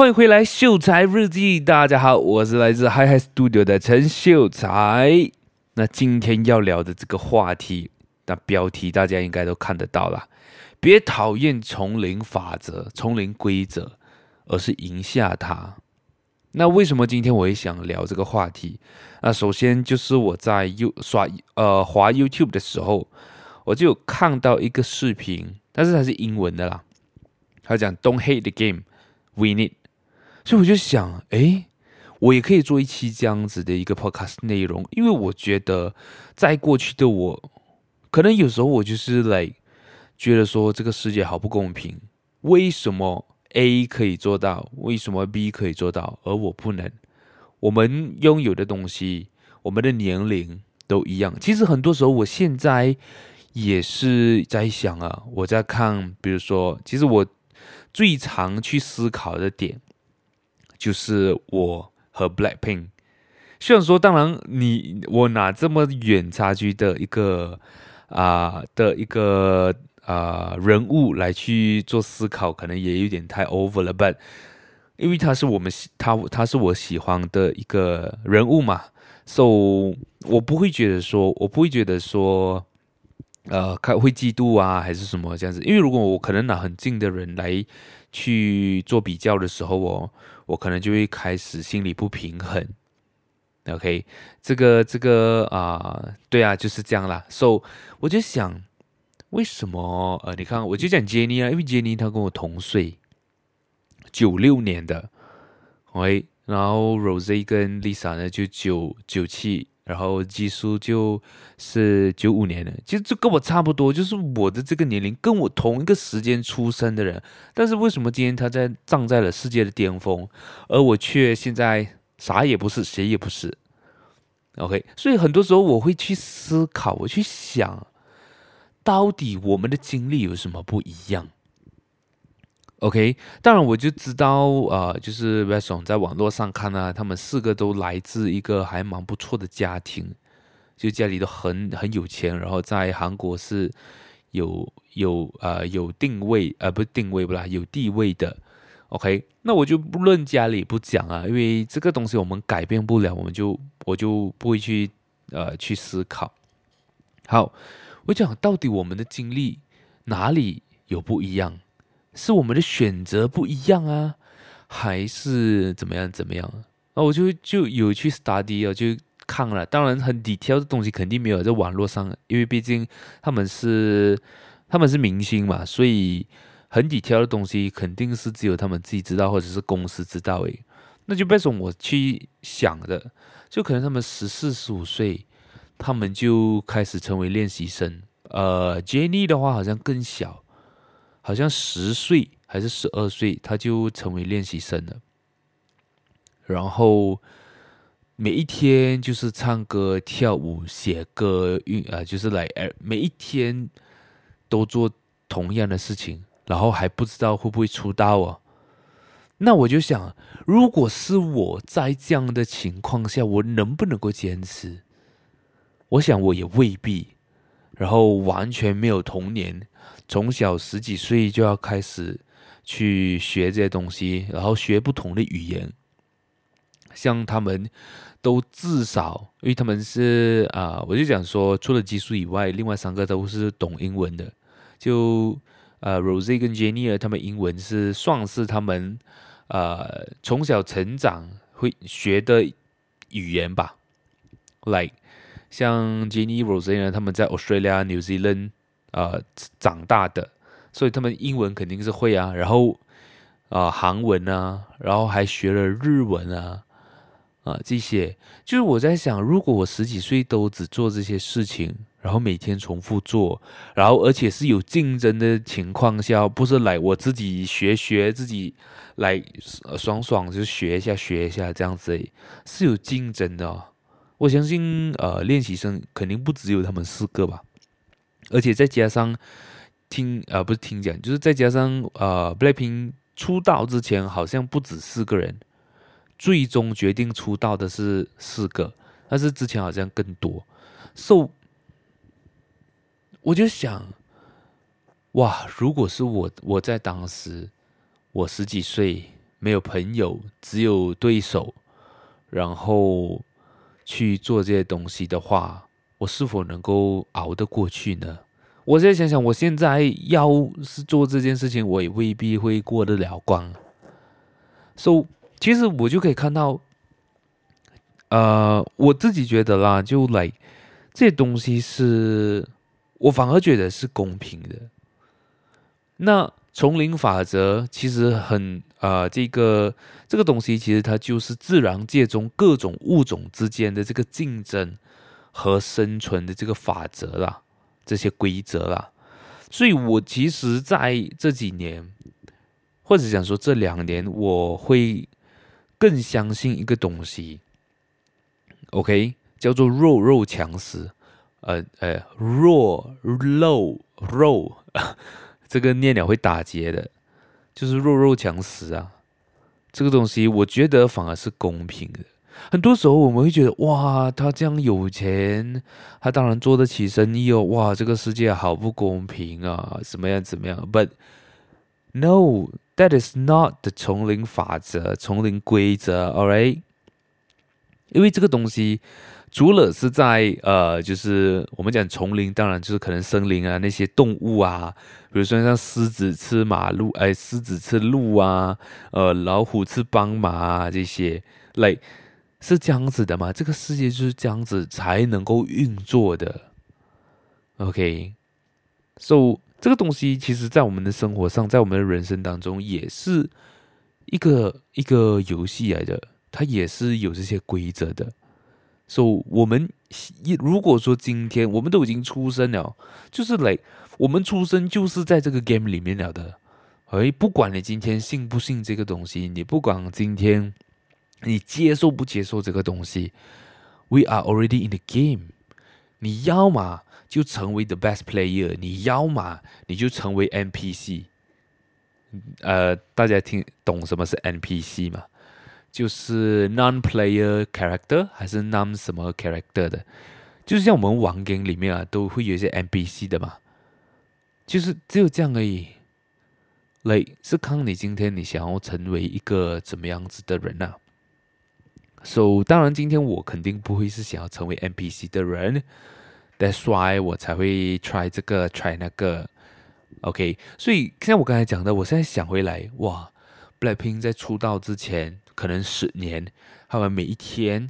欢迎回来，秀才日记。大家好，我是来自 Hi Hi Studio 的陈秀才。那今天要聊的这个话题，那标题大家应该都看得到了。别讨厌丛林法则、丛林规则，而是赢下它。那为什么今天我也想聊这个话题？那首先就是我在 You 刷呃滑 YouTube 的时候，我就看到一个视频，但是它是英文的啦。他讲 "Don't hate the game, win it"。所以我就想，哎，我也可以做一期这样子的一个 podcast 内容，因为我觉得在过去的我，可能有时候我就是来、like, 觉得说这个世界好不公平，为什么 A 可以做到，为什么 B 可以做到，而我不能？我们拥有的东西，我们的年龄都一样。其实很多时候，我现在也是在想啊，我在看，比如说，其实我最常去思考的点。就是我和 Blackpink，虽然说，当然你我拿这么远差距的一个啊、的一个啊、人物来去做思考，可能也有点太 over 了。But 因为他是我们他他是我喜欢的一个人物嘛，so 我不会觉得说，我不会觉得说，呃，开会嫉妒啊，还是什么这样子。因为如果我可能拿很近的人来去做比较的时候，我。我可能就会开始心里不平衡，OK，这个这个啊、对啊，就是这样啦。So，我就想，为什么呃，你看，我就讲 Jennie 啊，因为 Jennie 她跟我同岁，九六年的，OK，然后 Rose 跟 Lisa 呢就九九七。然后技术就是九五年的，其实就跟我差不多，就是我的这个年龄，跟我同一个时间出生的人。但是为什么今天他在站在了世界的巅峰，而我却现在啥也不是，谁也不是？OK，所以很多时候我会去思考，我去想，到底我们的经历有什么不一样？OK，当然我就知道，呃，就是 Weston 在网络上看呢，他们四个都来自一个还蛮不错的家庭，就家里都很很有钱，然后在韩国是有有呃有定位，呃不是定位不啦，有地位的。OK，那我就不论家里不讲啊，因为这个东西我们改变不了，我们就我就不会去呃去思考。好，我讲到底我们的经历哪里有不一样？是我们的选择不一样啊，还是怎么样怎么样？那我就就有去 study 啊，就看了。当然，很 detail 的东西肯定没有在网络上，因为毕竟他们是他们是明星嘛，所以很 detail 的东西肯定是只有他们自己知道，或者是公司知道诶。那就变成我去想的，就可能他们十四十五岁，他们就开始成为练习生。呃，Jennie 的话好像更小。好像十岁还是十二岁，他就成为练习生了。然后每一天就是唱歌、跳舞、写歌，运啊，就是来，每一天都做同样的事情，然后还不知道会不会出道啊。那我就想，如果是我在这样的情况下，我能不能够坚持？我想我也未必。然后完全没有童年。从小十几岁就要开始去学这些东西，然后学不同的语言。像他们都至少，因为他们是啊、我就讲说，除了技术以外，另外三个都是懂英文的。就呃，Rosie 跟 Jennie 他们英文是算是他们呃从小成长会学的语言吧。Like 像 Jennie、Rose 呢，他们在 Australia、New Zealand。呃，长大的，所以他们英文肯定是会啊，然后啊、呃，韩文啊，然后还学了日文啊，啊、这些就是我在想，如果我十几岁都只做这些事情，然后每天重复做，然后而且是有竞争的情况下，不是来我自己学学自己来爽爽就学一下学一下这样子，是有竞争的、哦。我相信呃，练习生肯定不只有他们四个吧。而且再加上听啊、不是听讲，就是再加上呃，BLACKPINK 出道之前好像不止四个人，最终决定出道的是四个，但是之前好像更多。So，我就想，哇，如果是我，我在当时，我十几岁，没有朋友，只有对手，然后去做这些东西的话，我是否能够熬得过去呢？我现在想想，我现在要是做这件事情，我也未必会过得了关。所以，其实我就可以看到，呃，我自己觉得啦，就来这些东西是，我反而觉得是公平的。那丛林法则其实很啊、呃，这个这个东西其实它就是自然界中各种物种之间的这个竞争和生存的这个法则啦。这些规则啦，所以我其实在这几年，或者讲说这两年，我会更相信一个东西，OK，叫做弱肉强食，呃呃，弱肉肉，这个念了会打结的，就是弱肉强食啊，这个东西我觉得反而是公平的。很多时候我们会觉得，哇，他这样有钱，他当然做得起生意哦。哇，这个世界好不公平啊，怎么样怎么样？But no, that is not the 丛林法则，丛林规则，all right？因为这个东西，除了是在呃，就是我们讲丛林，当然就是可能森林啊，那些动物啊，比如说像狮子吃马鹿，哎，狮子吃鹿啊，呃，老虎吃斑马啊，这些，like。是这样子的吗？这个世界就是这样子才能够运作的。OK，so，这个东西其实在我们的生活上，在我们的人生当中，也是一个一个游戏来的，它也是有这些规则的。So，我们如果说今天我们都已经出生了，就是来我们出生就是在这个 game 里面了的。哎，不管你今天信不信这个东西，你不管今天。你接受不接受这个东西？We are already in the game。你要么就成为 the best player，你要么你就成为 NPC。呃，大家听懂什么是 NPC 吗？就是 non-player character 还是 non 什么 character 的？就是像我们玩 game 里面啊，都会有一些 NPC 的嘛。就是只有这样而已。Like，是看你今天你想要成为一个怎么样子的人啊？So，当然，今天我肯定不会是想要成为 NPC 的人，That's why 我才会 try 这个 try 那个，OK。所以像我刚才讲的，我现在想回来，哇，Blackpink 在出道之前可能十年，他们每一天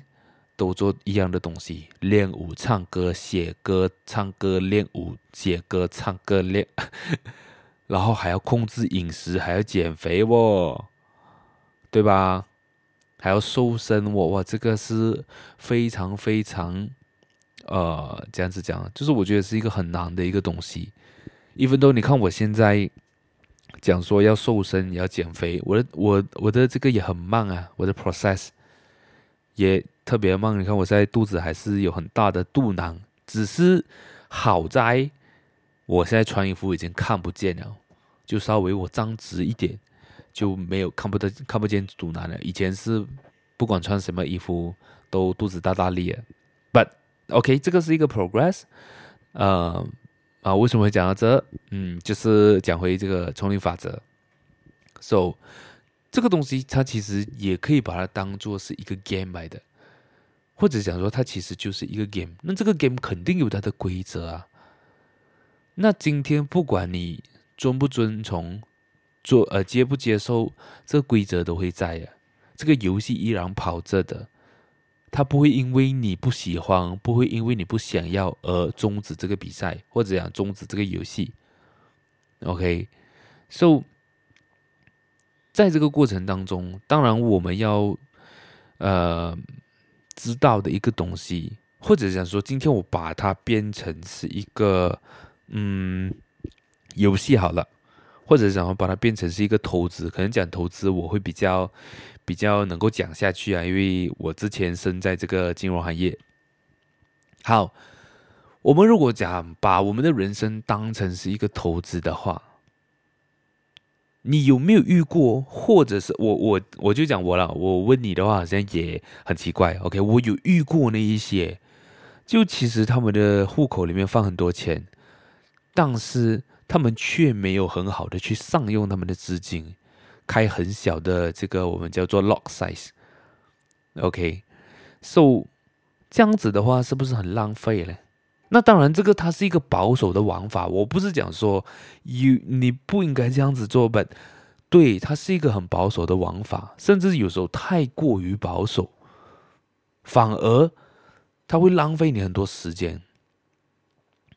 都做一样的东西，练舞、唱歌、写歌、唱歌、练舞、写歌、唱歌、练，然后还要控制饮食，还要减肥哦，对吧？还要瘦身，哇哇，这个是非常非常，呃，这样子讲，就是我觉得是一个很难的一个东西。even though 你看我现在讲说要瘦身，要减肥，我的我我的这个也很慢啊，我的 process 也特别慢。你看我现在肚子还是有很大的肚腩，只是好在我现在穿衣服已经看不见了，就稍微我站直一点。就没有看不得看不见肚腩了。以前是不管穿什么衣服都肚子大大咧。But OK，这个是一个 progress。呃啊，为什么会讲到这？嗯，就是讲回这个丛林法则。So 这个东西它其实也可以把它当做是一个 game 来的，或者讲说它其实就是一个 game。那这个 game 肯定有它的规则啊。那今天不管你遵不遵从。做呃接不接受这个规则都会在啊，这个游戏依然跑着的，它不会因为你不喜欢，不会因为你不想要而终止这个比赛，或者讲终止这个游戏。OK，so 在这个过程当中，当然我们要呃知道的一个东西，或者讲说，今天我把它变成是一个嗯游戏好了。或者想要把它变成是一个投资，可能讲投资我会比较比较能够讲下去啊，因为我之前身在这个金融行业。好，我们如果讲把我们的人生当成是一个投资的话，你有没有遇过？或者是我我我就讲我了，我问你的话好像也很奇怪。OK，我有遇过那一些，就其实他们的户口里面放很多钱，但是。他们却没有很好的去善用他们的资金，开很小的这个我们叫做 lock size，OK，so 这样子的话是不是很浪费呢？那当然，这个它是一个保守的玩法，我不是讲说你你不应该这样子做本对，它是一个很保守的玩法，甚至有时候太过于保守，反而它会浪费你很多时间。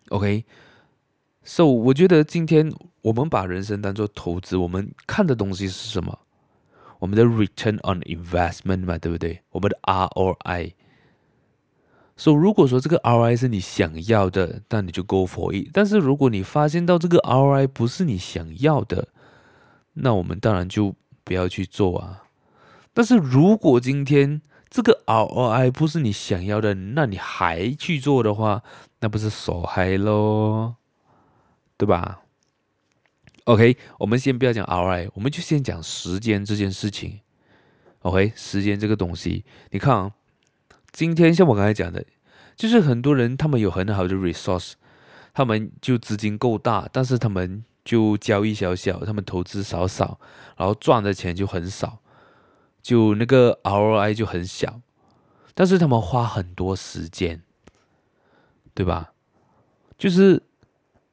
OK So，我觉得今天我们把人生当做投资，我们看的东西是什么？我们的 return on investment 嘛，对不对？我们的 ROI。，so, 如果说这个 ROI 是你想要的，那你就 go for it。但是，如果你发现到这个 ROI 不是你想要的，那我们当然就不要去做啊。但是如果今天这个 ROI 不是你想要的，那你还去做的话，那不是傻嗨咯，对吧？OK，我们先不要讲 ROI，我们就先讲时间这件事情。OK，时间这个东西，你看啊。今天像我刚才讲的，就是很多人他们有很好的 resource，他们就资金够大，但是他们就交易小小，他们投资少少，然后赚的钱就很少，就那个 ROI 就很小，但是他们花很多时间，对吧？就是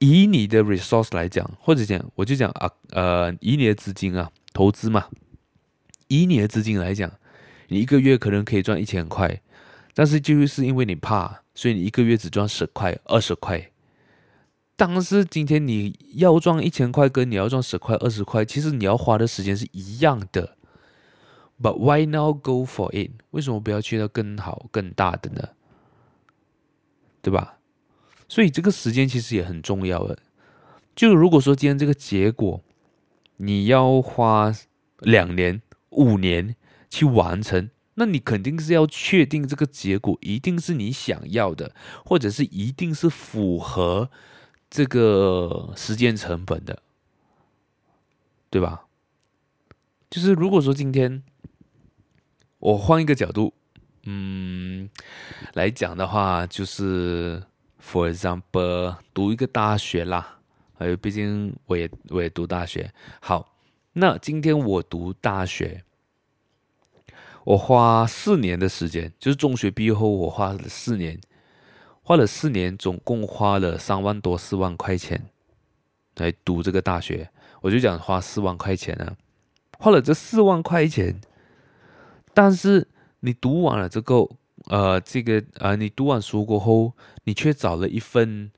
以你的 resource 来讲，或者讲我就讲啊，呃，以你的资金啊，投资嘛，以你的资金来讲，你一个月可能可以赚一千块。但是就是因为你怕，所以你一个月只赚十块、二十块。但是今天你要赚一千块，跟你要赚十块、二十块，其实你要花的时间是一样的。But why not go for it？为什么不要去到更好、更大的呢？对吧？所以这个时间其实也很重要的。就如果说今天这个结果你要花两年、五年去完成。那你肯定是要确定这个结果一定是你想要的，或者是一定是符合这个时间成本的，对吧？就是如果说今天我换一个角度，嗯，来讲的话，就是 for example 读一个大学啦，还有毕竟我也我也读大学。好，那今天我读大学。我花四年的时间，就是中学毕业后，我花了四年，花了四年，总共花了三万多四万块钱来读这个大学。我就讲花四万块钱啊，花了这四万块钱，但是你读完了这个，呃，这个呃，你读完书过后，你却找了一份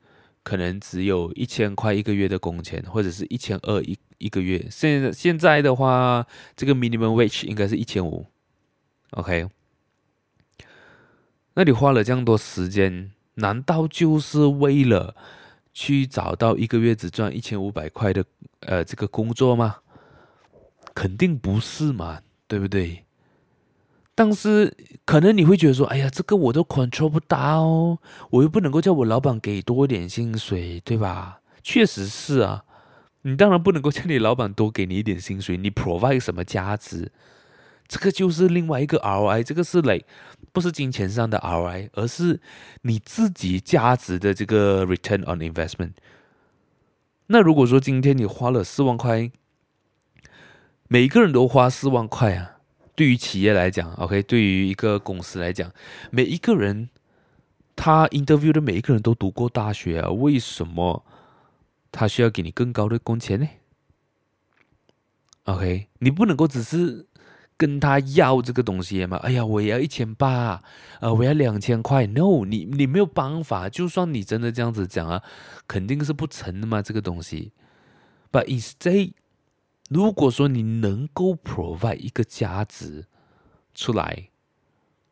可能只有一千块一个月的工钱，或者是一千二一一个月。现现在的话，这个 minimum wage 应该是一千五。OK，那你花了这样多时间，难道就是为了去找到一个月只赚一千五百块的呃这个工作吗？肯定不是嘛，对不对？但是可能你会觉得说，哎呀，这个我都 control 不到，我又不能够叫我老板给多一点薪水，对吧？确实是啊，你当然不能够叫你老板多给你一点薪水，你 provide 什么价值？这个就是另外一个 ROI，这个是累，不是金钱上的 ROI，而是你自己价值的这个 return on investment。那如果说今天你花了四万块，每个人都花四万块啊，对于企业来讲，OK，对于一个公司来讲，每一个人他 interview 的每一个人都读过大学啊，为什么他需要给你更高的工钱呢？OK，你不能够只是。跟他要这个东西嘛？哎呀，我也要一千八，呃，我要两千块。No，你你没有办法。就算你真的这样子讲啊，肯定是不成的嘛，这个东西。But instead，如果说你能够 provide 一个价值出来，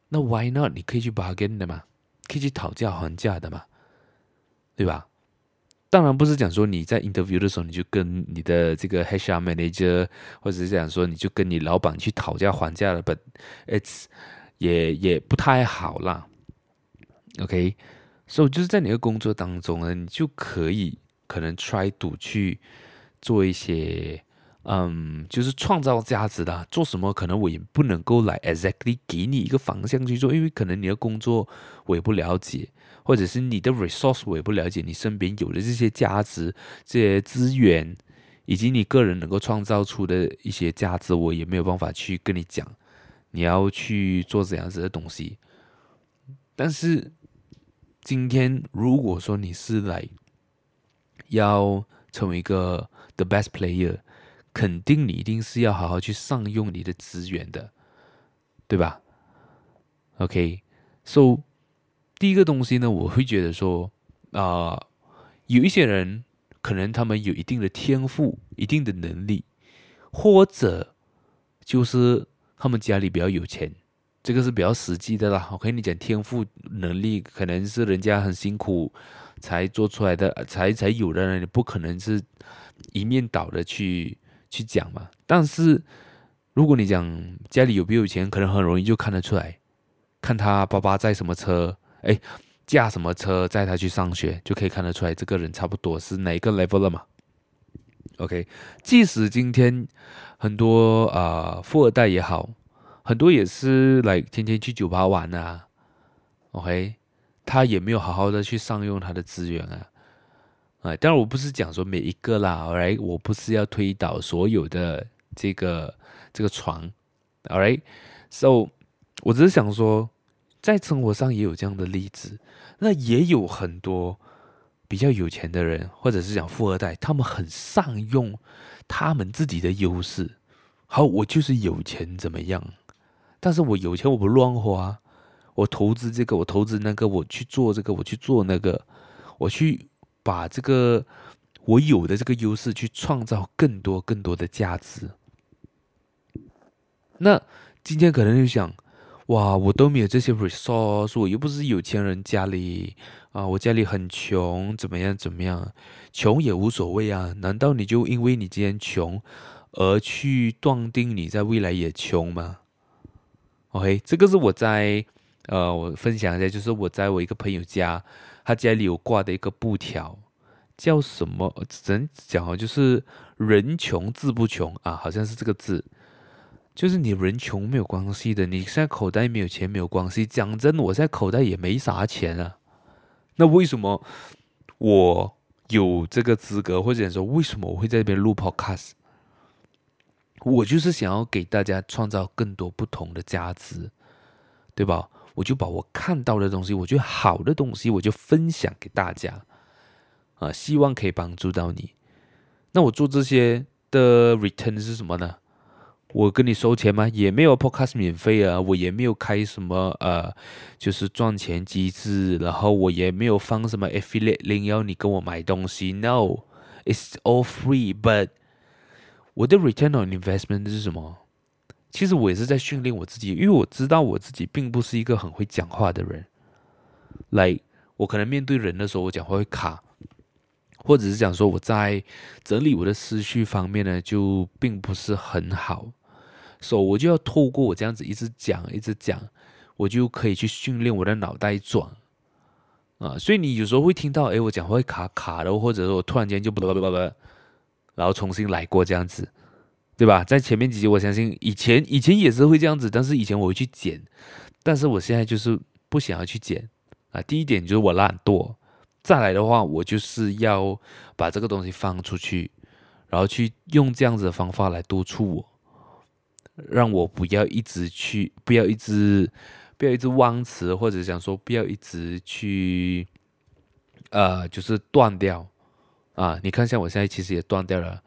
那 why not？你可以去 bargain 的嘛，可以去讨价还价的嘛，对吧？当然不是讲说你在 interview 的时候，你就跟你的这个 HR manager，或者是讲说你就跟你老板去讨价还价了，but it's 也也不太好啦。OK，所以就是在你的工作当中呢，你就可以可能 try to 去做一些，嗯，就是创造价值的。做什么可能我也不能够来 exactly 给你一个方向去做，因为可能你的工作我也不了解。或者是你的 resource 我也不了解，你身边有的这些价值、这些资源以及你个人能够创造出的一些价值，我也没有办法去跟你讲，你要去做怎样子的东西。但是今天如果说你是来要成为一个 the best player，肯定你一定是要好好去善用你的资源的，对吧？OK，so。第一个东西呢，我会觉得说，啊、有一些人可能他们有一定的天赋、一定的能力，或者就是他们家里比较有钱，这个是比较实际的啦。我跟你讲，天赋能力可能是人家很辛苦才做出来的，才才有的，你不可能是一面倒的去去讲嘛。但是如果你讲家里有没有钱，可能很容易就看得出来，看他爸爸在什么车。哎，驾什么车载他去上学，就可以看得出来这个人差不多是哪个 level 了嘛？OK，即使今天很多啊、富二代也好，很多也是来天天去酒吧玩啊，OK，他也没有好好的去善用他的资源啊。啊，当然我不是讲说每一个啦，Alright，我不是要推倒所有的这个这个床，Alright，So，我只是想说。在生活上也有这样的例子，那也有很多比较有钱的人，或者是讲富二代，他们很善用他们自己的优势。好，我就是有钱怎么样？但是我有钱我不乱花，我投资这个，我投资那个，我去做这个，我去做那个，我去把这个我有的这个优势去创造更多更多的价值。那今天可能就想。哇，我都没有这些 resource，我又不是有钱人家里啊，我家里很穷，怎么样怎么样？穷也无所谓啊，难道你就因为你今天穷而去断定你在未来也穷吗？OK，这个是我在呃，我分享一下，就是我在我一个朋友家，他家里有挂的一个布条，叫什么？只能讲就是人穷志不穷啊，好像是这个字。就是你人穷没有关系的，你现在口袋没有钱没有关系。讲真，我现在口袋也没啥钱啊。那为什么我有这个资格，或者说为什么我会在这边录 Podcast？我就是想要给大家创造更多不同的价值，对吧？我就把我看到的东西，我觉得好的东西，我就分享给大家啊，希望可以帮助到你。那我做这些的 return 是什么呢？我跟你收钱吗？也没有 podcast 免费啊，我也没有开什么呃，就是赚钱机制，然后我也没有放什么 affiliate link 要你跟我买东西。No，it's all free。But 我的 return on investment 是什么？其实我也是在训练我自己，因为我知道我自己并不是一个很会讲话的人。来，我可能面对人的时候，我讲话会卡，或者是讲说我在整理我的思绪方面呢，就并不是很好。所以，so, 我就要透过我这样子一直讲，一直讲，我就可以去训练我的脑袋转啊。所以你有时候会听到，哎，我讲话会卡卡的，或者说我突然间就不不不不，然后重新来过这样子，对吧？在前面几集，我相信以前以前也是会这样子，但是以前我会去剪，但是我现在就是不想要去剪啊。第一点就是我懒惰，再来的话，我就是要把这个东西放出去，然后去用这样子的方法来督促我。让我不要一直去，不要一直，不要一直忘词，或者想说不要一直去，呃，就是断掉啊！你看，一下我现在其实也断掉了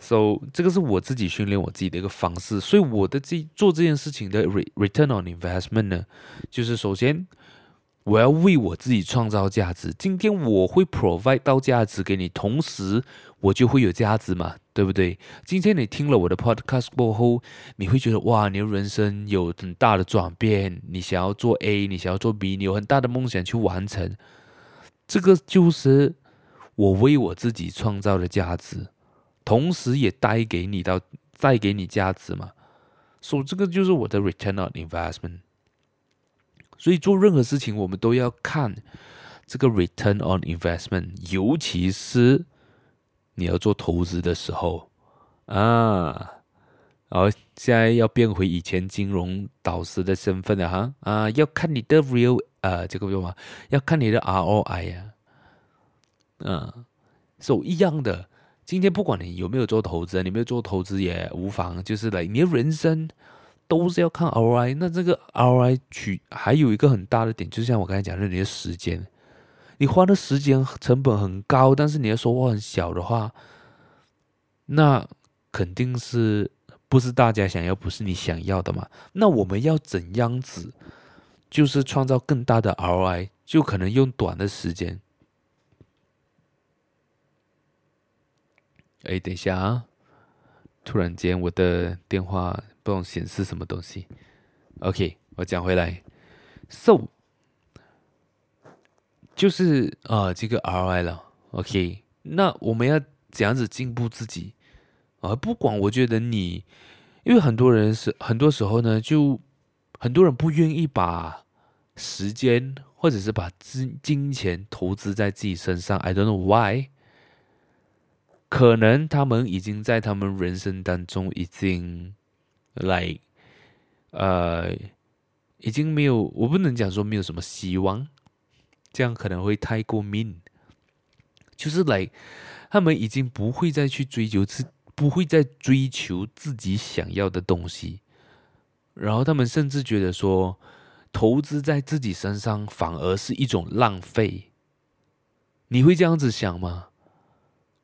，so 这个是我自己训练我自己的一个方式。所以我的这做这件事情的 return on investment 呢，就是首先我要为我自己创造价值。今天我会 provide 到价值给你，同时我就会有价值嘛。对不对？今天你听了我的 podcast 过后，你会觉得哇，你的人生有很大的转变。你想要做 A，你想要做 B，你有很大的梦想去完成。这个就是我为我自己创造的价值，同时也带给你到带给你价值嘛。所以这个就是我的 return on investment。所以做任何事情，我们都要看这个 return on investment，尤其是。你要做投资的时候啊，然后现在要变回以前金融导师的身份了哈啊，要看你的 real 呃，这个叫什么？要看你的 ROI 呀，嗯，是一样的。今天不管你有没有做投资，你没有做投资也无妨，就是来你的人生都是要看 ROI。那这个 ROI 取还有一个很大的点，就像我刚才讲的，你的时间，你花的时间成本很高，但是你的收获很小的话，那肯定是不是大家想要，不是你想要的嘛？那我们要怎样子，就是创造更大的 ROI，就可能用短的时间。哎，等一下啊！突然间我的电话不知道显示什么东西。OK，我讲回来，So 就是啊、呃，这个 ROI 了。OK，那我们要怎样子进步自己啊？不管我觉得你，因为很多人是很多时候呢，就很多人不愿意把时间或者是把金金钱投资在自己身上。I don't know why。可能他们已经在他们人生当中已经来，呃，已经没有，我不能讲说没有什么希望，这样可能会太过 mean。就是来，他们已经不会再去追求自，不会再追求自己想要的东西，然后他们甚至觉得说，投资在自己身上反而是一种浪费。你会这样子想吗？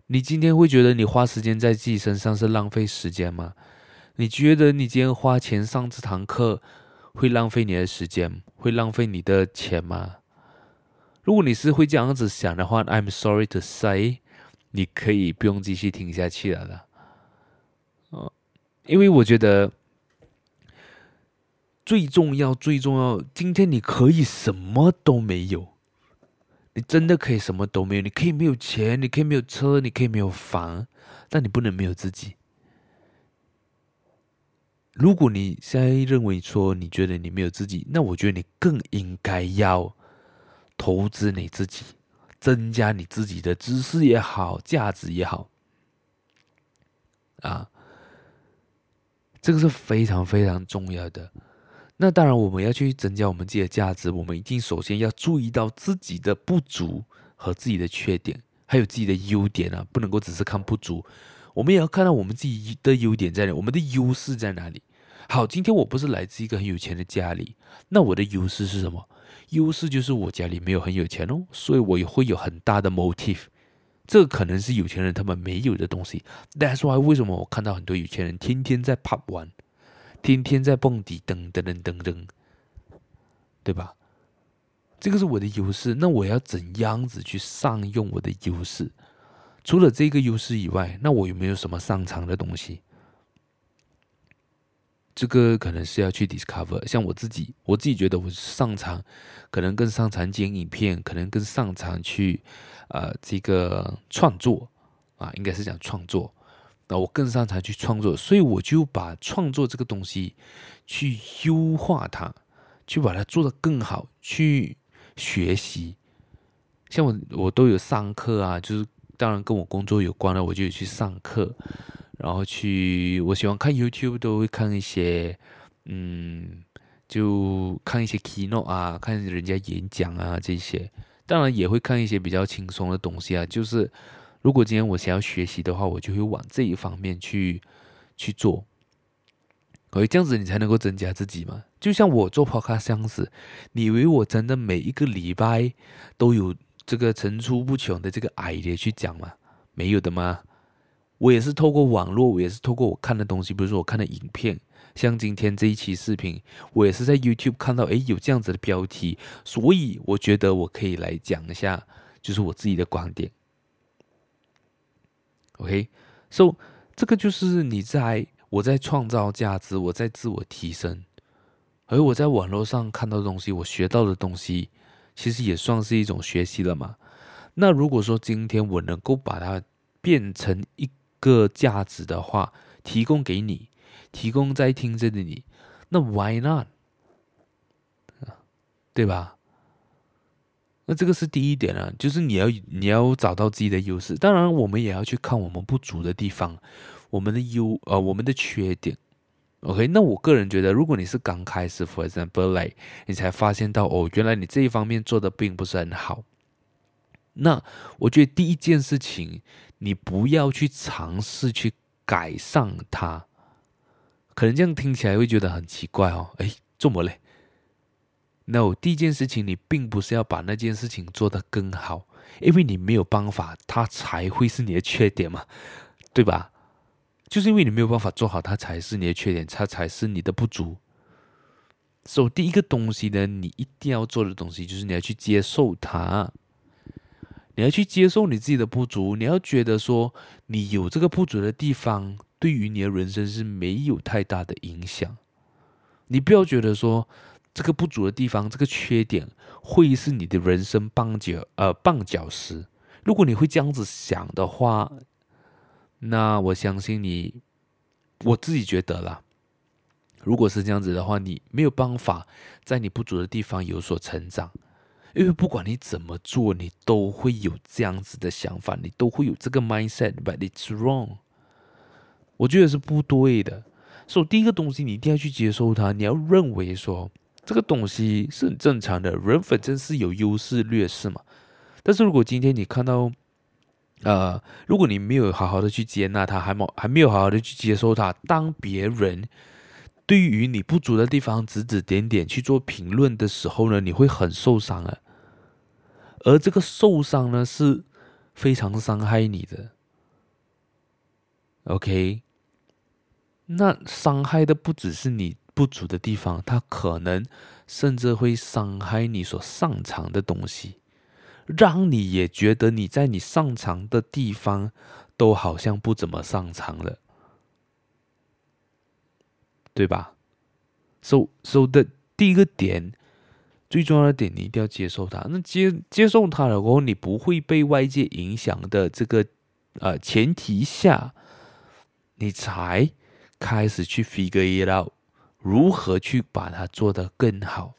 你今天会觉得你花时间在自己身上是浪费时间吗？你觉得你今天花钱上这堂课会浪费你的时间，会浪费你的钱吗？如果你是会这样子想的话，I'm sorry to say，你可以不用继续听下去了啦。哦，因为我觉得最重要、最重要，今天你可以什么都没有。你真的可以什么都没有，你可以没有钱，你可以没有车，你可以没有房，但你不能没有自己。如果你现在认为说你觉得你没有自己，那我觉得你更应该要投资你自己，增加你自己的知识也好，价值也好，啊，这个是非常非常重要的。那当然，我们要去增加我们自己的价值，我们一定首先要注意到自己的不足和自己的缺点，还有自己的优点啊，不能够只是看不足，我们也要看到我们自己的优点在哪，我们的优势在哪里。好，今天我不是来自一个很有钱的家里，那我的优势是什么？优势就是我家里没有很有钱哦，所以我也会有很大的 motive，这可能是有钱人他们没有的东西。That's why 为什么我看到很多有钱人天天在泡玩？天天在蹦迪，噔噔噔噔噔，对吧？这个是我的优势，那我要怎样子去善用我的优势？除了这个优势以外，那我有没有什么擅长的东西？这个可能是要去 discover。像我自己，我自己觉得我擅长，可能更擅长剪影片，可能更擅长去呃这个创作啊，应该是讲创作。那我更擅长去创作，所以我就把创作这个东西去优化它，去把它做得更好，去学习。像我，我都有上课啊，就是当然跟我工作有关的，我就有去上课，然后去，我喜欢看 YouTube，都会看一些，嗯，就看一些 Keynote 啊，看人家演讲啊这些，当然也会看一些比较轻松的东西啊，就是。如果今天我想要学习的话，我就会往这一方面去去做。可以这样子你才能够增加自己嘛。就像我做 Podcast 这样子，你以为我真的每一个礼拜都有这个层出不穷的这个 idea 去讲吗？没有的吗？我也是透过网络，我也是透过我看的东西，比如说我看的影片，像今天这一期视频，我也是在 YouTube 看到，哎，有这样子的标题，所以我觉得我可以来讲一下，就是我自己的观点。OK，so、这个就是你在我在创造价值，我在自我提升，而我在网络上看到的东西，我学到的东西，其实也算是一种学习了嘛。那如果说今天我能够把它变成一个价值的话，提供给你，提供在听着的你，那 Why not？对吧？那这个是第一点啊，就是你要你要找到自己的优势。当然，我们也要去看我们不足的地方，我们的优呃我们的缺点。OK，那我个人觉得，如果你是刚开始，for example，like 你才发现到哦，原来你这一方面做的并不是很好，那我觉得第一件事情，你不要去尝试去改善它。可能这样听起来会觉得很奇怪哦，哎，这么累？No，第一件事情，你并不是要把那件事情做得更好，因为你没有办法，它才会是你的缺点嘛，对吧？就是因为你没有办法做好，它才是你的缺点，它才是你的不足。所以第一个东西呢，你一定要做的东西，就是你要去接受它。你要去接受你自己的不足，你要觉得说你有这个不足的地方，对于你的人生是没有太大的影响。你不要觉得说这个不足的地方，这个缺点会是你的人生绊脚呃绊脚石。如果你会这样子想的话，那我相信你，我自己觉得啦，如果是这样子的话，你没有办法在你不足的地方有所成长。因为不管你怎么做，你都会有这样子的想法，你都会有这个 mindset，but it's wrong。我觉得是不对的。所以第一个东西，你一定要去接受它。你要认为说这个东西是很正常的，人反正是有优势劣势嘛。但是如果今天你看到，呃，如果你没有好好的去接纳他，还没还没有好好的去接受他，当别人。对于你不足的地方指指点点去做评论的时候呢，你会很受伤啊。而这个受伤呢，是非常伤害你的。OK，那伤害的不只是你不足的地方，它可能甚至会伤害你所擅长的东西，让你也觉得你在你擅长的地方都好像不怎么擅长了。对吧？So so 的第一个点，最重要的点，你一定要接受它。那接接受它了过后，你不会被外界影响的这个呃前提下，你才开始去 figure it out，如何去把它做得更好，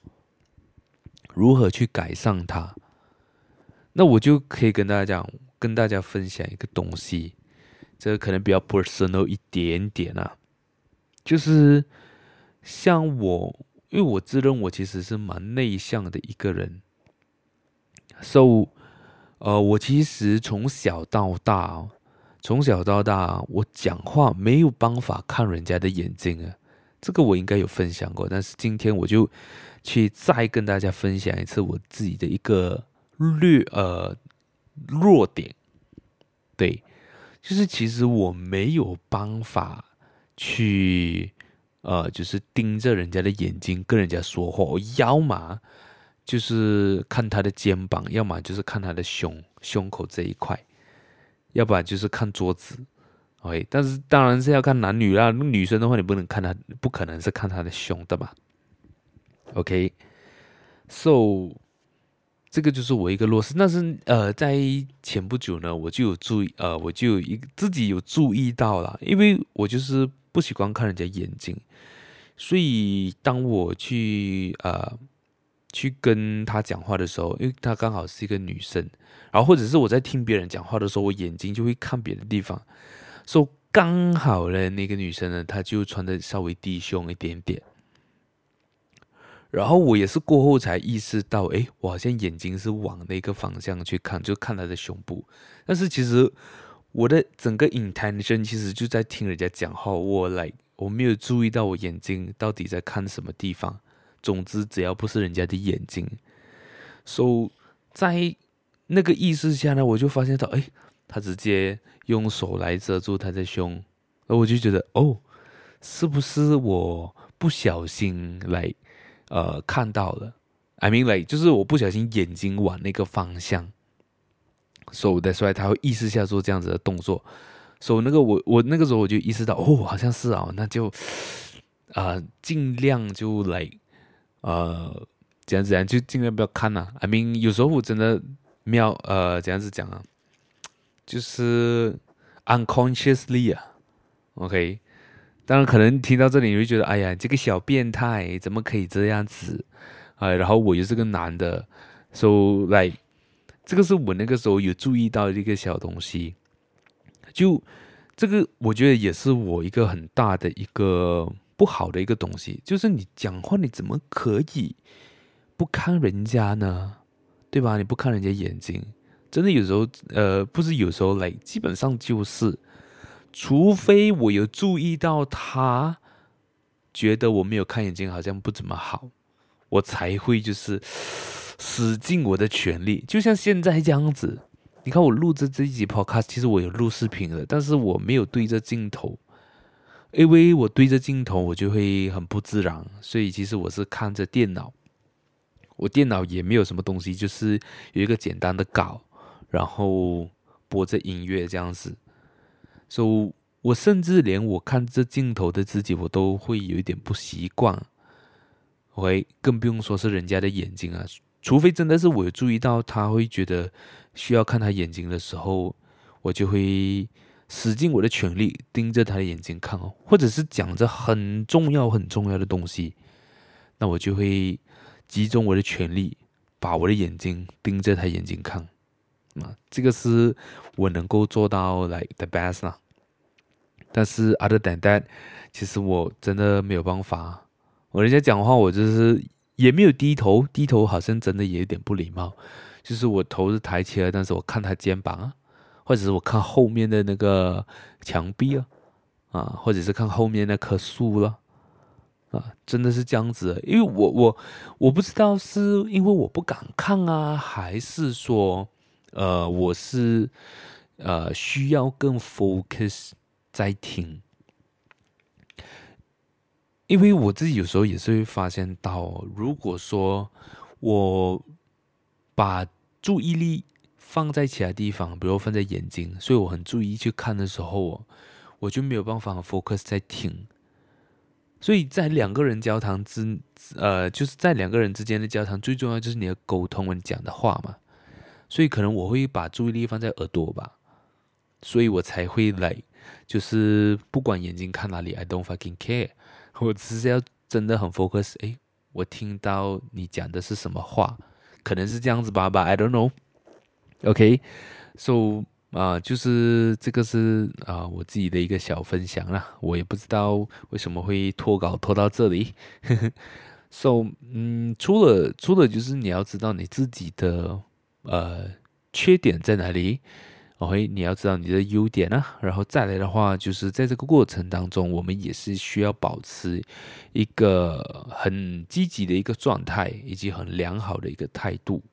如何去改善它。那我就可以跟大家讲，跟大家分享一个东西，这个可能比较 personal 一点点啊。就是像我，因为我自认我其实是蛮内向的一个人，so，呃，我其实从小到大，从小到大，我讲话没有办法看人家的眼睛啊，这个我应该有分享过，但是今天我就去再跟大家分享一次我自己的一个略呃弱点，对，就是其实我没有办法。去，呃，就是盯着人家的眼睛跟人家说话，我要么就是看他的肩膀，要么就是看他的胸胸口这一块，要不然就是看桌子。OK，但是当然是要看男女啦。女生的话，你不能看他，不可能是看他的胸的吧？OK，So，、这个就是我一个弱势。但是呃，在前不久呢，我就有注意，呃，我就有一自己有注意到了，因为我就是。不喜欢看人家眼睛，所以当我去呃去跟他讲话的时候，因为他刚好是一个女生，然后或者是我在听别人讲话的时候，我眼睛就会看别的地方，所以刚好呢，那个女生呢，她就穿的稍微低胸一点点，然后我也是过后才意识到，哎，我好像眼睛是往那个方向去看，就看她的胸部，但是其实。我的整个 intention 其实就在听人家讲话，我来我没有注意到我眼睛到底在看什么地方。总之，只要不是人家的眼睛，so 在那个意识下呢，我就发现到，哎，他直接用手来遮住他的胸，而我就觉得，哦，是不是我不小心来呃看到了？I mean like 就是我不小心眼睛往那个方向。所以的，所以他会意识下做这样子的动作。所以那个我我那个时候我就意识到，哦，好像是啊，那就啊、呃、尽量就来呃怎样怎样，就尽量不要看呐、啊。I mean 有时候我真的瞄呃怎样子讲啊，就是 unconsciously 啊，OK。当然可能听到这里你会觉得，哎呀，这个小变态怎么可以这样子啊、然后我又是个男的，so like。这个是我那个时候有注意到的一个小东西，就这个我觉得也是我一个很大的一个不好的一个东西，就是你讲话你怎么可以不看人家呢？对吧？你不看人家眼睛，真的有时候，呃，不是有时候来，基本上就是，除非我有注意到他觉得我没有看眼睛好像不怎么好，我才会就是 使尽我的全力，就像现在这样子。你看我录着这一集 Podcast，其实我有录视频的，但是我没有对着镜头，因为我对着镜头我就会很不自然，所以其实我是看着电脑，我电脑也没有什么东西，就是有一个简单的稿。然后播着音乐这样子，所以我甚至连我看这镜头的自己，我都会有一点不习惯。喂，更不用说是人家的眼睛啊，除非真的是我有注意到他会觉得需要看他眼睛的时候，我就会使尽我的全力盯着他的眼睛看哦，或者是讲着很重要很重要的东西，那我就会集中我的全力，把我的眼睛盯着他眼睛看。啊，这个是我能够做到 like the best 啦。但是 other than that，其实我真的没有办法。我人家讲话，我就是也没有低头，低头好像真的也有点不礼貌。就是我头是抬起来，但是我看他肩膀啊，或者是我看后面的那个墙壁啊，啊，或者是看后面那棵树了，啊，真的是这样子。因为我我我不知道是因为我不敢看啊，还是说。呃，我是呃需要更 focus 在听，因为我自己有时候也是会发现到，如果说我把注意力放在其他地方，比如放在眼睛，所以我很注意去看的时候，我就没有办法 focus 在听。所以在两个人交谈之呃，就是在两个人之间的交谈，最重要就是你的沟通，你讲的话嘛。所以可能我会把注意力放在耳朵吧，所以我才会来，就是不管眼睛看哪里，I don't fucking care，我只是要真的很 focus。诶，我听到你讲的是什么话，可能是这样子吧吧，I don't know。OK，so 啊，就是这个是啊我自己的一个小分享啦，我也不知道为什么会拖稿拖到这里。呵 呵 so 嗯，除了除了就是你要知道你自己的。呃，缺点在哪里？OK，你要知道你的优点啊，然后再来的话，就是在这个过程当中，我们也是需要保持一个很积极的一个状态，以及很良好的一个态度。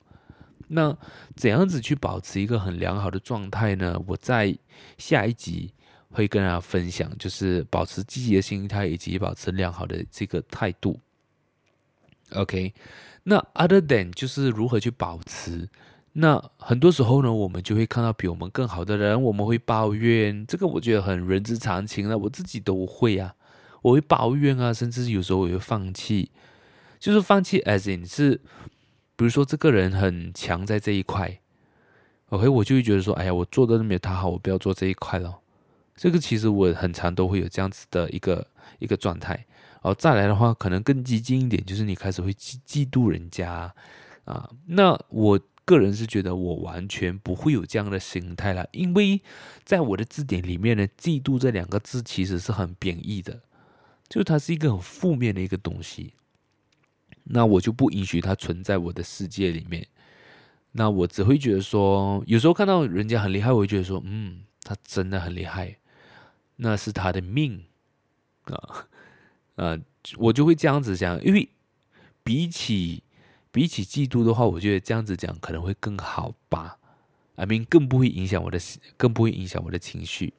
那怎样子去保持一个很良好的状态呢？我在下一集会跟大家分享，就是保持积极的心态，以及保持良好的这个态度。OK，那 other than 就是如何去保持。那很多时候呢，我们就会看到比我们更好的人，我们会抱怨，这个我觉得很人之常情了，我自己都会啊，我会抱怨啊，甚至有时候我会放弃，就是放弃，as in 是，比如说这个人很强在这一块，OK，我就会觉得说，哎呀，我做的都没有他好，我不要做这一块了。这个其实我很常都会有这样子的一个一个状态，然后再来的话，可能更激进一点，就是你开始会嫉嫉妒人家啊，那我。个人是觉得我完全不会有这样的心态了，因为在我的字典里面呢，“嫉妒”这两个字其实是很贬义的，就它是一个很负面的一个东西。那我就不允许它存在我的世界里面。那我只会觉得说，有时候看到人家很厉害，我会觉得说，嗯，他真的很厉害，那是他的命啊，呃，我就会这样子想，因为比起。比起嫉妒的话，我觉得这样子讲可能会更好吧。I mean，更不会影响我的，更不会影响我的情绪。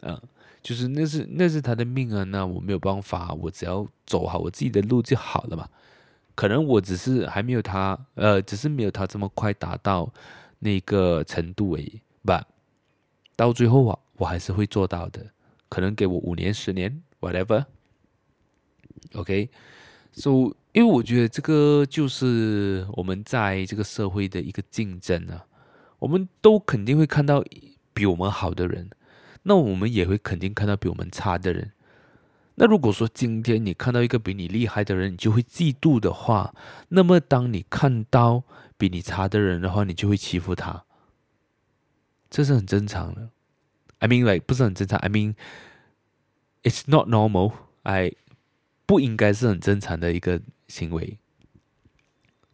嗯，就是那是那是他的命啊，那我没有办法，我只要走好我自己的路就好了嘛。可能我只是还没有他，呃，只是没有他这么快达到那个程度而已。吧到最后啊，我还是会做到的。可能给我五年、十年，whatever。OK，so。因为我觉得这个就是我们在这个社会的一个竞争啊，我们都肯定会看到比我们好的人，那我们也会肯定看到比我们差的人。那如果说今天你看到一个比你厉害的人，你就会嫉妒的话，那么当你看到比你差的人的话，你就会欺负他，这是很正常的。I mean, like 不是很正常。I mean, it's not normal. I 不应该是很正常的一个。行为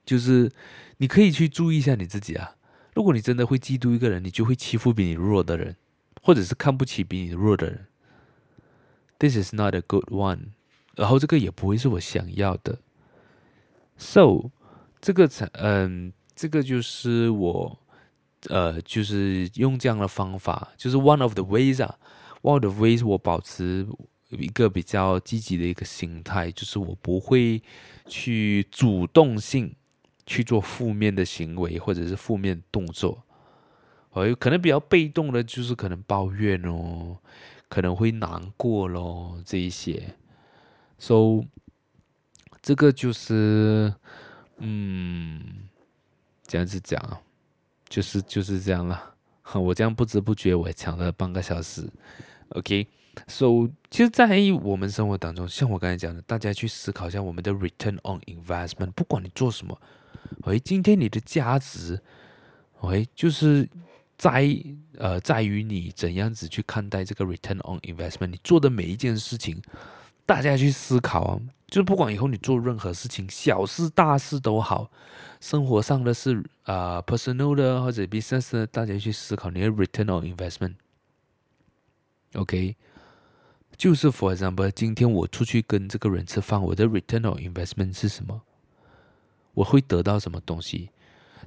就是你可以去注意一下你自己啊，如果你真的会嫉妒一个人，你就会欺负比你弱的人，或者是看不起比你弱的人。This is not a good one。然后这个也不会是我想要的。So，这个才嗯，这个就是我呃，就是用这样的方法，就是 one of the ways 啊，one of the ways 我保持有一个比较积极的一个心态，就是我不会去主动性去做负面的行为或者是负面动作。我有可能比较被动的，就是可能抱怨哦，可能会难过咯，这一些。So，这个就是，嗯，这样子讲，就是就是这样了。我这样不知不觉我也讲了半个小时。OK、So，其实，在我们生活当中，像我刚才讲的，大家去思考一下我们的 return on investment。不管你做什么，喂，今天你的价值，喂，就是在呃在于你怎样子去看待这个 return on investment。你做的每一件事情。大家去思考啊，就是不管以后你做任何事情，小事大事都好，生活上的事啊、，personal 的或者 business 的，大家去思考你的 return on investment。OK，就是 for example，今天我出去跟这个人吃饭，我的 return on investment 是什么？我会得到什么东西？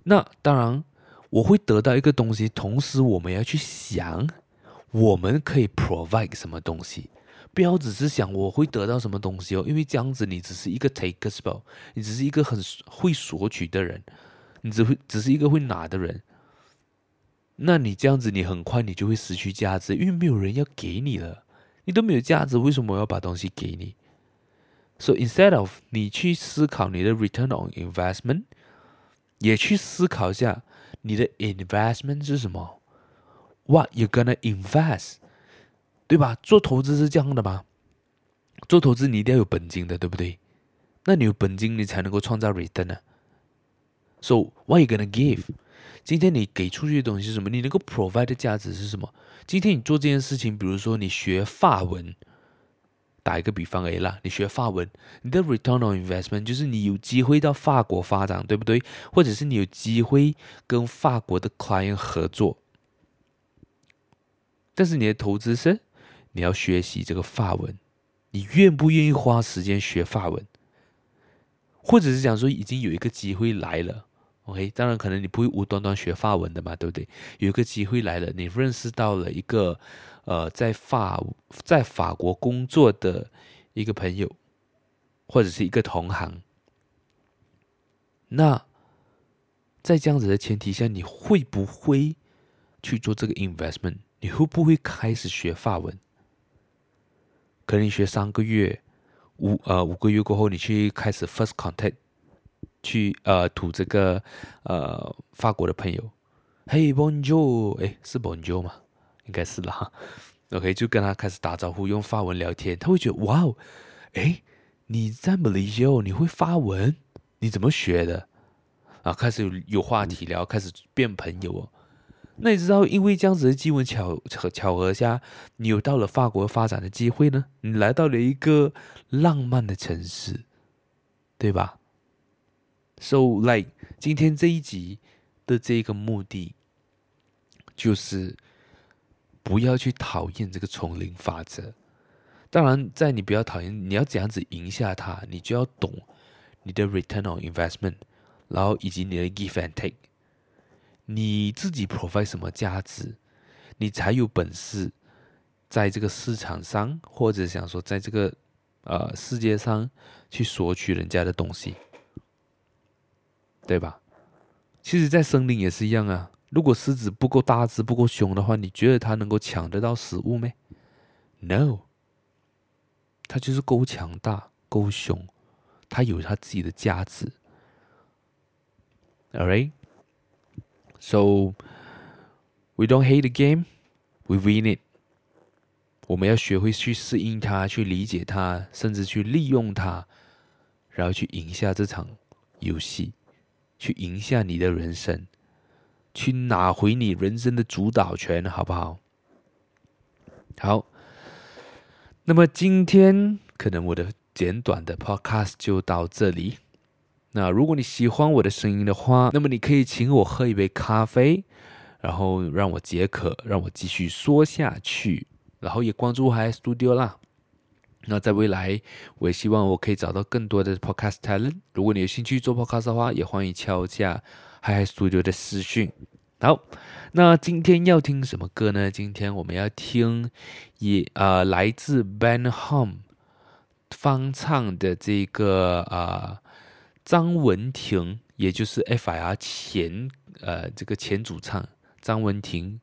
那当然，我会得到一个东西，同时我们要去想，我们可以 provide 什么东西。不要只是想我会得到什么东西哦，因为这样子你只是一个 takers 吧，你只是一个很会索取的人，你只会只是一个会拿的人，那你这样子你很快你就会失去价值，因为没有人要给你了，你都没有价值，为什么我要把东西给你？So instead of 你去思考你的 return on investment，也去思考一下你的 investment 是什么？What you gonna invest？对吧？做投资是这样的吗？做投资你一定要有本金的，对不对？那你有本金，你才能够创造 return 呢。So what you gonna give？ 今天你给出去的东西是什么？你能够 provide 的价值是什么？今天你做这件事情，比如说你学法文，打一个比方，哎啦，你学法文，你的 return on investment 就是你有机会到法国发展，对不对？或者是你有机会跟法国的 client 合作，但是你的投资是？你要学习这个法文，你愿不愿意花时间学法文？或者是讲说已经有一个机会来了，OK？当然可能你不会无端端学法文的嘛，对不对？有一个机会来了，你认识到了一个呃在法在法国工作的一个朋友，或者是一个同行。那在这样子的前提下，你会不会去做这个 investment？你会不会开始学法文？可能你学三个月，五呃五个月过后，你去开始 first contact，去呃吐这个呃法国的朋友，Hey bonjour，哎是 bonjour 吗？应该是啦。OK，就跟他开始打招呼，用法文聊天，他会觉得哇哦，哎你在马来西亚你会法文？你怎么学的？啊，开始有有话题聊，开始变朋友哦。那你知道，因为这样子的机缘巧合巧合下，你有到了法国发展的机会呢？你来到了一个浪漫的城市，对吧？So like 今天这一集的这个目的，就是不要去讨厌这个丛林法则。当然，在你不要讨厌，你要怎样子赢下它，你就要懂你的 return on investment，然后以及你的 give and take。你自己 provide 什么价值，你才有本事在这个市场上，或者想说在这个呃世界上去索取人家的东西，对吧？其实，在森林也是一样啊。如果狮子不够大只、不够凶的话，你觉得它能够抢得到食物没？No，它就是够强大、够凶，它有它自己的价值。Alright。So we don't hate the game, we win it. 我们要学会去适应它，去理解它，甚至去利用它，然后去赢下这场游戏，去赢下你的人生，去拿回你人生的主导权，好不好？好。那么今天可能我的简短的 podcast 就到这里。那如果你喜欢我的声音的话，那么你可以请我喝一杯咖啡，然后让我解渴，让我继续说下去。然后也关注 Hi Studio 啦。那在未来，我也希望我可以找到更多的 Podcast talent。如果你有兴趣做 Podcast 的话，也欢迎敲一下 Hyhy Studio 的私讯。好，那今天要听什么歌呢？今天我们要听也呃来自 Ben Home 翻唱的这个呃张文婷，也就是 FIR 前呃这个前主唱张文婷。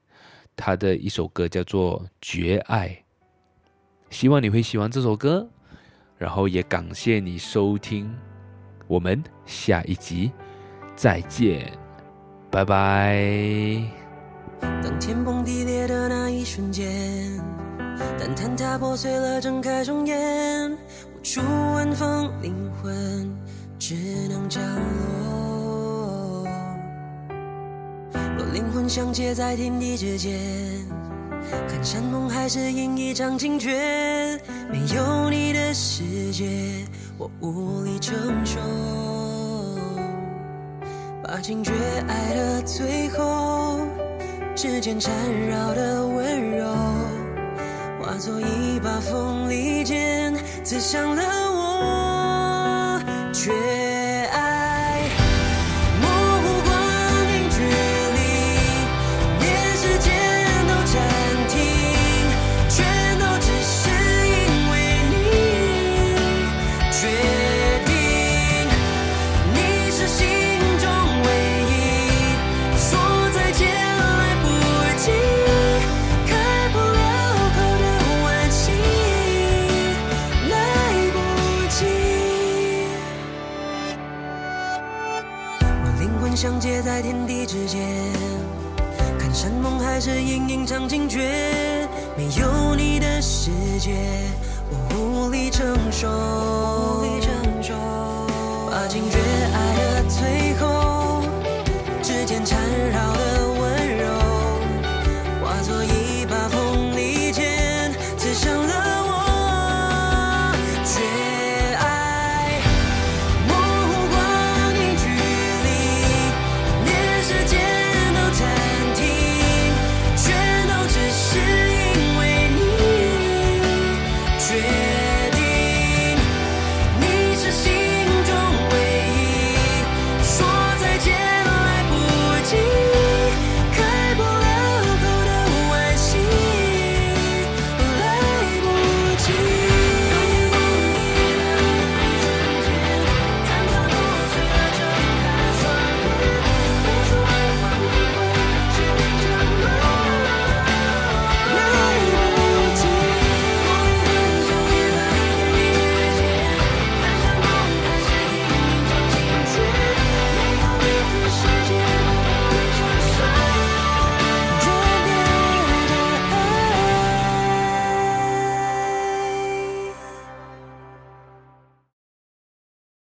他的一首歌叫做《绝爱》，希望你会喜欢这首歌，然后也感谢你收听，我们下一集再见，拜拜。当天崩地裂的那一瞬间，当坍塌破碎了，睁开双眼，无处安放灵魂，只能降落。若灵魂相接在天地之间，看山盟海誓，应一场惊觉。没有你的世界，我无力承受。把情绝爱的最后，指尖缠绕的温柔，化作一把锋利剑，刺向了我。却。相接在天地之间，看山盟海誓，应一场惊觉。没有你的世界，我无力承受。无力承受。把惊觉。